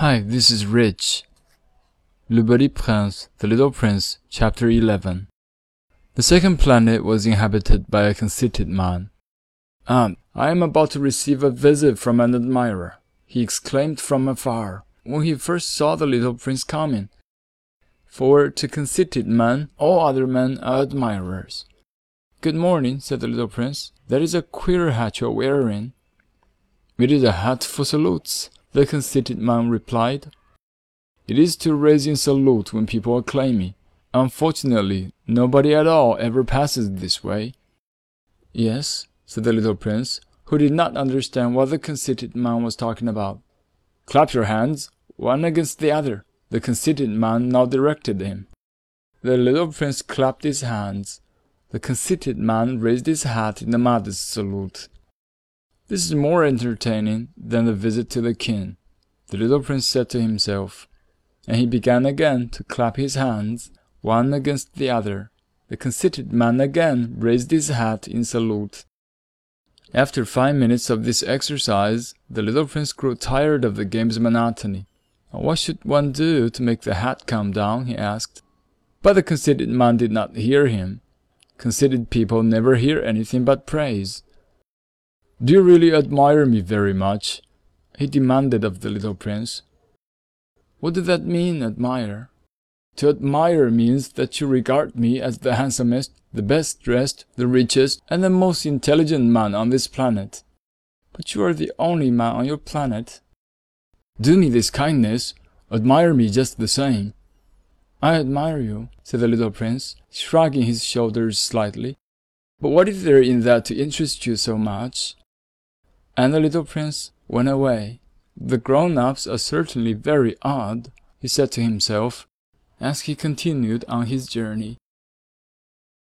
Hi, this is Rich. Le Petit Prince, The Little Prince, Chapter 11. The second planet was inhabited by a conceited man. And I am about to receive a visit from an admirer, he exclaimed from afar, when he first saw the little prince coming. For to conceited men, all other men are admirers. Good morning, said the little prince. That is a queer hat you are wearing. It is a hat for salutes, the conceited man replied. It is to raise in salute when people acclaim me. Unfortunately, nobody at all ever passes this way. Yes, said the little prince, who did not understand what the conceited man was talking about. Clap your hands, one against the other. The conceited man now directed him. The little prince clapped his hands. The conceited man raised his hat in a modest salute. This is more entertaining than the visit to the king, the little prince said to himself, and he began again to clap his hands, one against the other. The conceited man again raised his hat in salute. After five minutes of this exercise, the little prince grew tired of the game's monotony. What should one do to make the hat come down? he asked. But the conceited man did not hear him. Conceited people never hear anything but praise. Do you really admire me very much? he demanded of the little prince. What does that mean, admire? To admire means that you regard me as the handsomest, the best dressed, the richest, and the most intelligent man on this planet. But you are the only man on your planet. Do me this kindness, admire me just the same. I admire you, said the little prince, shrugging his shoulders slightly. But what is there in that to interest you so much? And the little prince went away. The grown-ups are certainly very odd, he said to himself, as he continued on his journey.